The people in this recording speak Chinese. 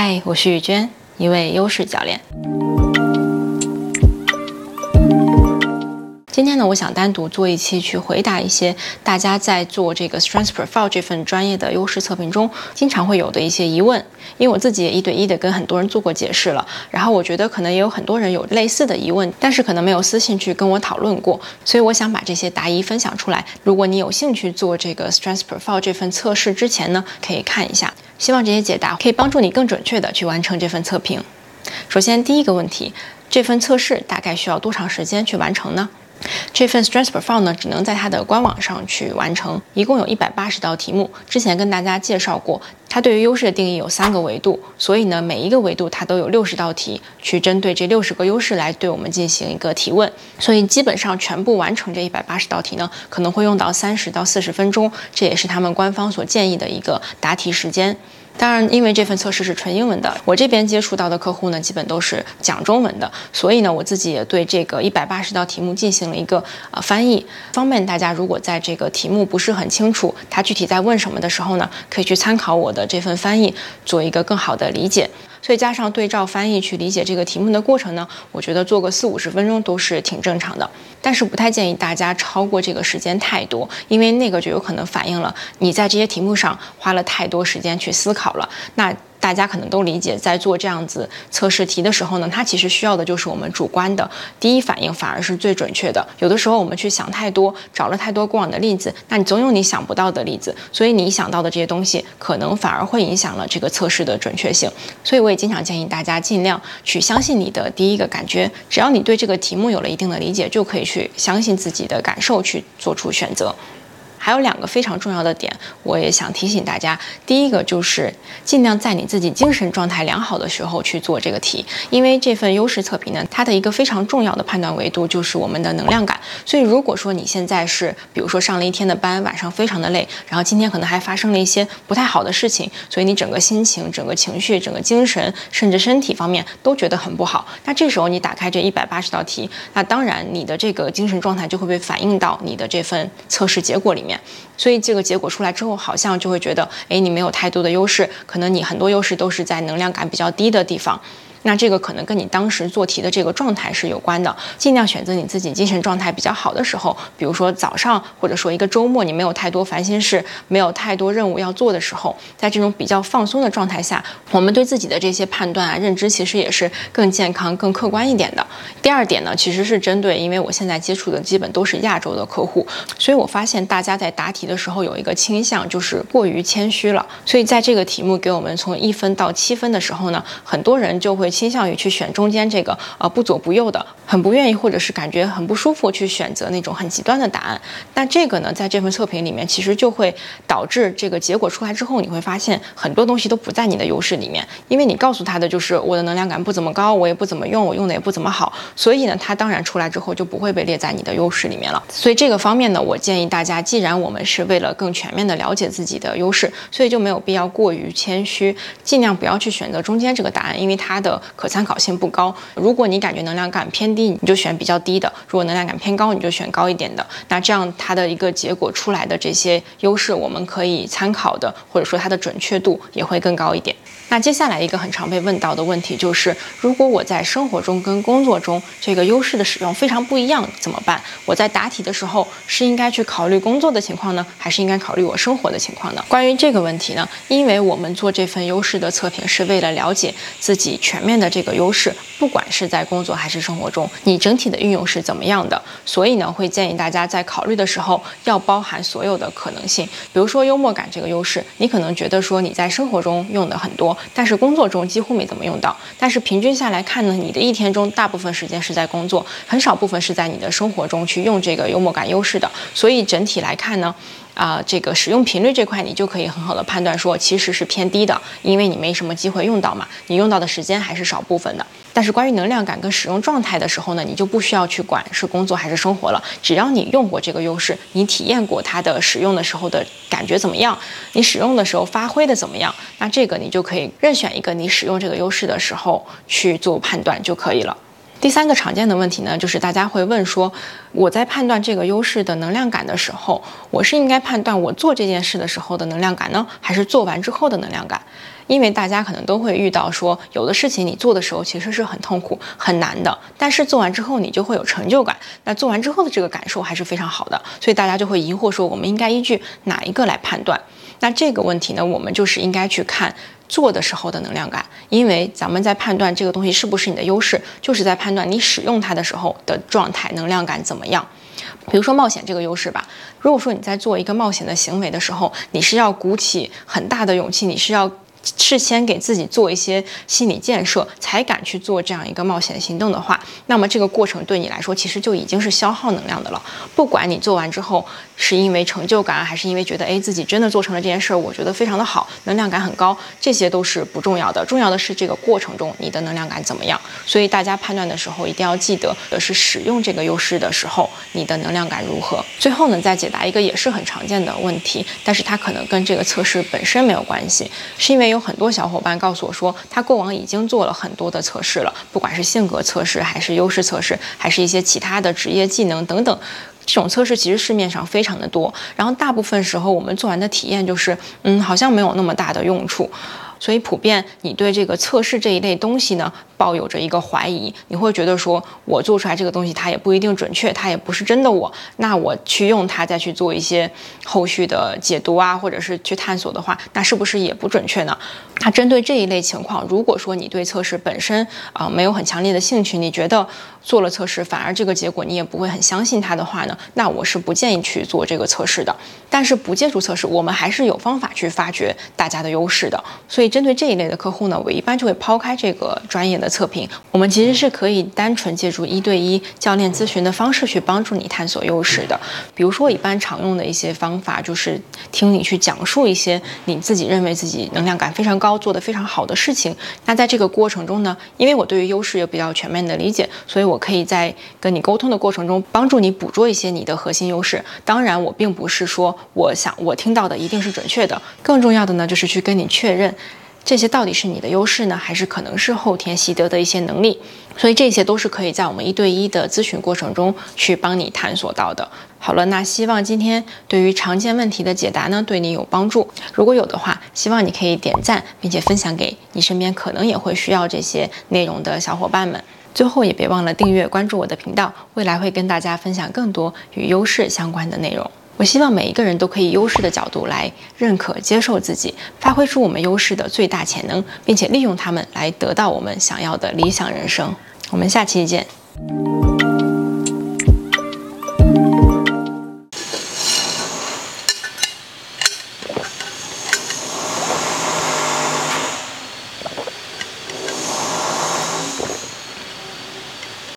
嗨，我是雨娟，一位优势教练。今天呢，我想单独做一期去回答一些大家在做这个 Strength Profile 这份专业的优势测评中经常会有的一些疑问。因为我自己也一对一的跟很多人做过解释了，然后我觉得可能也有很多人有类似的疑问，但是可能没有私信去跟我讨论过，所以我想把这些答疑分享出来。如果你有兴趣做这个 Strength Profile 这份测试之前呢，可以看一下。希望这些解答可以帮助你更准确的去完成这份测评。首先，第一个问题，这份测试大概需要多长时间去完成呢？这份 Stress Perform 呢，只能在它的官网上去完成，一共有一百八十道题目。之前跟大家介绍过，它对于优势的定义有三个维度，所以呢，每一个维度它都有六十道题，去针对这六十个优势来对我们进行一个提问。所以基本上全部完成这一百八十道题呢，可能会用到三十到四十分钟，这也是他们官方所建议的一个答题时间。当然，因为这份测试是纯英文的，我这边接触到的客户呢，基本都是讲中文的，所以呢，我自己也对这个一百八十道题目进行了一个呃翻译，方便大家如果在这个题目不是很清楚，他具体在问什么的时候呢，可以去参考我的这份翻译，做一个更好的理解。所以加上对照翻译去理解这个题目的过程呢，我觉得做个四五十分钟都是挺正常的。但是不太建议大家超过这个时间太多，因为那个就有可能反映了你在这些题目上花了太多时间去思考好了。那大家可能都理解，在做这样子测试题的时候呢，它其实需要的就是我们主观的第一反应，反而是最准确的。有的时候我们去想太多，找了太多过往的例子，那你总有你想不到的例子，所以你想到的这些东西，可能反而会影响了这个测试的准确性。所以我也经常建议大家尽量去相信你的第一个感觉，只要你对这个题目有了一定的理解，就可以去相信自己的感受去做出选择。还有两个非常重要的点，我也想提醒大家。第一个就是尽量在你自己精神状态良好的时候去做这个题，因为这份优势测评呢，它的一个非常重要的判断维度就是我们的能量感。所以如果说你现在是，比如说上了一天的班，晚上非常的累，然后今天可能还发生了一些不太好的事情，所以你整个心情、整个情绪、整个精神，甚至身体方面都觉得很不好。那这时候你打开这一百八十道题，那当然你的这个精神状态就会被反映到你的这份测试结果里面。所以这个结果出来之后，好像就会觉得，哎，你没有太多的优势，可能你很多优势都是在能量感比较低的地方。那这个可能跟你当时做题的这个状态是有关的，尽量选择你自己精神状态比较好的时候，比如说早上，或者说一个周末，你没有太多烦心事，没有太多任务要做的时候，在这种比较放松的状态下，我们对自己的这些判断啊、认知，其实也是更健康、更客观一点的。第二点呢，其实是针对，因为我现在接触的基本都是亚洲的客户，所以我发现大家在答题的时候有一个倾向，就是过于谦虚了。所以在这个题目给我们从一分到七分的时候呢，很多人就会。倾向于去选中间这个呃不左不右的，很不愿意或者是感觉很不舒服去选择那种很极端的答案。那这个呢，在这份测评里面，其实就会导致这个结果出来之后，你会发现很多东西都不在你的优势里面，因为你告诉他的就是我的能量感不怎么高，我也不怎么用，我用的也不怎么好，所以呢，它当然出来之后就不会被列在你的优势里面了。所以这个方面呢，我建议大家，既然我们是为了更全面的了解自己的优势，所以就没有必要过于谦虚，尽量不要去选择中间这个答案，因为它的可参考性不高。如果你感觉能量感偏低，你就选比较低的；如果能量感偏高，你就选高一点的。那这样它的一个结果出来的这些优势，我们可以参考的，或者说它的准确度也会更高一点。那接下来一个很常被问到的问题就是，如果我在生活中跟工作中这个优势的使用非常不一样，怎么办？我在答题的时候是应该去考虑工作的情况呢，还是应该考虑我生活的情况呢？关于这个问题呢，因为我们做这份优势的测评是为了了解自己全面的这个优势，不管是在工作还是生活中，你整体的运用是怎么样的，所以呢，会建议大家在考虑的时候要包含所有的可能性。比如说幽默感这个优势，你可能觉得说你在生活中用的很多。但是工作中几乎没怎么用到，但是平均下来看呢，你的一天中大部分时间是在工作，很少部分是在你的生活中去用这个幽默感优势的，所以整体来看呢。啊，这个使用频率这块，你就可以很好的判断说，其实是偏低的，因为你没什么机会用到嘛，你用到的时间还是少部分的。但是关于能量感跟使用状态的时候呢，你就不需要去管是工作还是生活了，只要你用过这个优势，你体验过它的使用的时候的感觉怎么样，你使用的时候发挥的怎么样，那这个你就可以任选一个你使用这个优势的时候去做判断就可以了。第三个常见的问题呢，就是大家会问说，我在判断这个优势的能量感的时候，我是应该判断我做这件事的时候的能量感呢，还是做完之后的能量感？因为大家可能都会遇到说，有的事情你做的时候其实是很痛苦、很难的，但是做完之后你就会有成就感。那做完之后的这个感受还是非常好的，所以大家就会疑惑说，我们应该依据哪一个来判断？那这个问题呢，我们就是应该去看做的时候的能量感，因为咱们在判断这个东西是不是你的优势，就是在判断你使用它的时候的状态、能量感怎么样。比如说冒险这个优势吧，如果说你在做一个冒险的行为的时候，你是要鼓起很大的勇气，你是要。事先给自己做一些心理建设，才敢去做这样一个冒险行动的话，那么这个过程对你来说其实就已经是消耗能量的了。不管你做完之后是因为成就感，还是因为觉得哎自己真的做成了这件事儿，我觉得非常的好，能量感很高，这些都是不重要的。重要的是这个过程中你的能量感怎么样。所以大家判断的时候一定要记得的是使用这个优势的时候你的能量感如何。最后呢，再解答一个也是很常见的问题，但是它可能跟这个测试本身没有关系，是因为有。有很多小伙伴告诉我说，他过往已经做了很多的测试了，不管是性格测试，还是优势测试，还是一些其他的职业技能等等，这种测试其实市面上非常的多。然后大部分时候我们做完的体验就是，嗯，好像没有那么大的用处。所以普遍你对这个测试这一类东西呢？抱有着一个怀疑，你会觉得说，我做出来这个东西它也不一定准确，它也不是真的我，那我去用它再去做一些后续的解读啊，或者是去探索的话，那是不是也不准确呢？那针对这一类情况，如果说你对测试本身啊没有很强烈的兴趣，你觉得做了测试反而这个结果你也不会很相信它的话呢，那我是不建议去做这个测试的。但是不借助测试，我们还是有方法去发掘大家的优势的。所以针对这一类的客户呢，我一般就会抛开这个专业的。测评，我们其实是可以单纯借助一对一教练咨询的方式去帮助你探索优势的。比如说，我一般常用的一些方法就是听你去讲述一些你自己认为自己能量感非常高、做得非常好的事情。那在这个过程中呢，因为我对于优势有比较全面的理解，所以我可以在跟你沟通的过程中帮助你捕捉一些你的核心优势。当然，我并不是说我想我听到的一定是准确的。更重要的呢，就是去跟你确认。这些到底是你的优势呢，还是可能是后天习得的一些能力？所以这些都是可以在我们一对一的咨询过程中去帮你探索到的。好了，那希望今天对于常见问题的解答呢，对你有帮助。如果有的话，希望你可以点赞，并且分享给你身边可能也会需要这些内容的小伙伴们。最后也别忘了订阅关注我的频道，未来会跟大家分享更多与优势相关的内容。我希望每一个人都可以优势的角度来认可、接受自己，发挥出我们优势的最大潜能，并且利用他们来得到我们想要的理想人生。我们下期见。